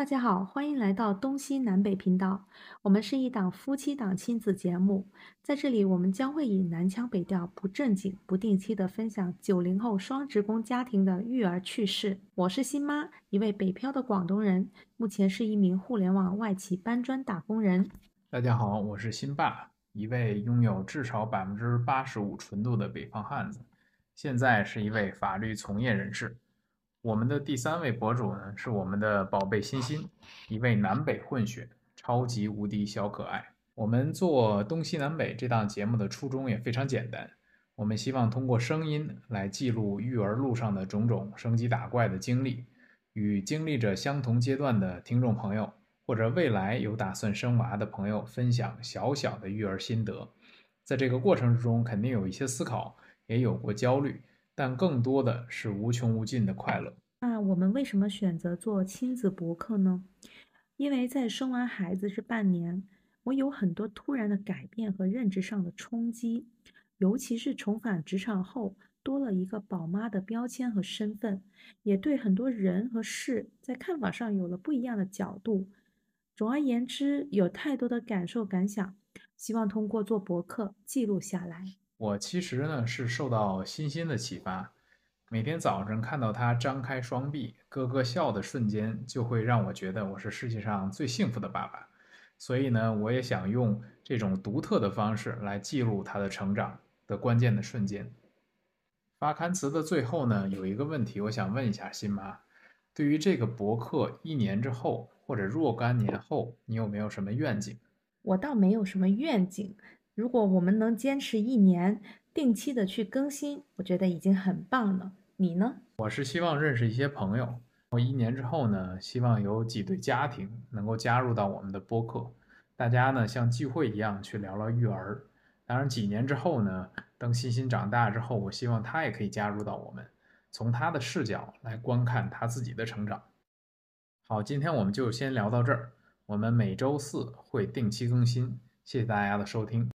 大家好，欢迎来到东西南北频道。我们是一档夫妻档亲子节目，在这里我们将会以南腔北调、不正经、不定期的分享九零后双职工家庭的育儿趣事。我是新妈，一位北漂的广东人，目前是一名互联网外企搬砖打工人。大家好，我是新爸，一位拥有至少百分之八十五纯度的北方汉子，现在是一位法律从业人士。我们的第三位博主呢，是我们的宝贝欣欣，一位南北混血，超级无敌小可爱。我们做东西南北这档节目的初衷也非常简单，我们希望通过声音来记录育儿路上的种种升级打怪的经历，与经历着相同阶段的听众朋友，或者未来有打算生娃的朋友分享小小的育儿心得。在这个过程之中，肯定有一些思考，也有过焦虑。但更多的是无穷无尽的快乐。那我们为什么选择做亲子博客呢？因为在生完孩子这半年，我有很多突然的改变和认知上的冲击，尤其是重返职场后，多了一个宝妈的标签和身份，也对很多人和事在看法上有了不一样的角度。总而言之，有太多的感受感想，希望通过做博客记录下来。我其实呢是受到欣欣的启发，每天早上看到他张开双臂咯咯笑的瞬间，就会让我觉得我是世界上最幸福的爸爸。所以呢，我也想用这种独特的方式来记录他的成长的关键的瞬间。发刊词的最后呢，有一个问题，我想问一下新妈，对于这个博客一年之后或者若干年后，你有没有什么愿景？我倒没有什么愿景。如果我们能坚持一年，定期的去更新，我觉得已经很棒了。你呢？我是希望认识一些朋友。我一年之后呢，希望有几对家庭能够加入到我们的播客，大家呢像聚会一样去聊聊育儿。当然，几年之后呢，等欣欣长大之后，我希望他也可以加入到我们，从他的视角来观看他自己的成长。好，今天我们就先聊到这儿。我们每周四会定期更新，谢谢大家的收听。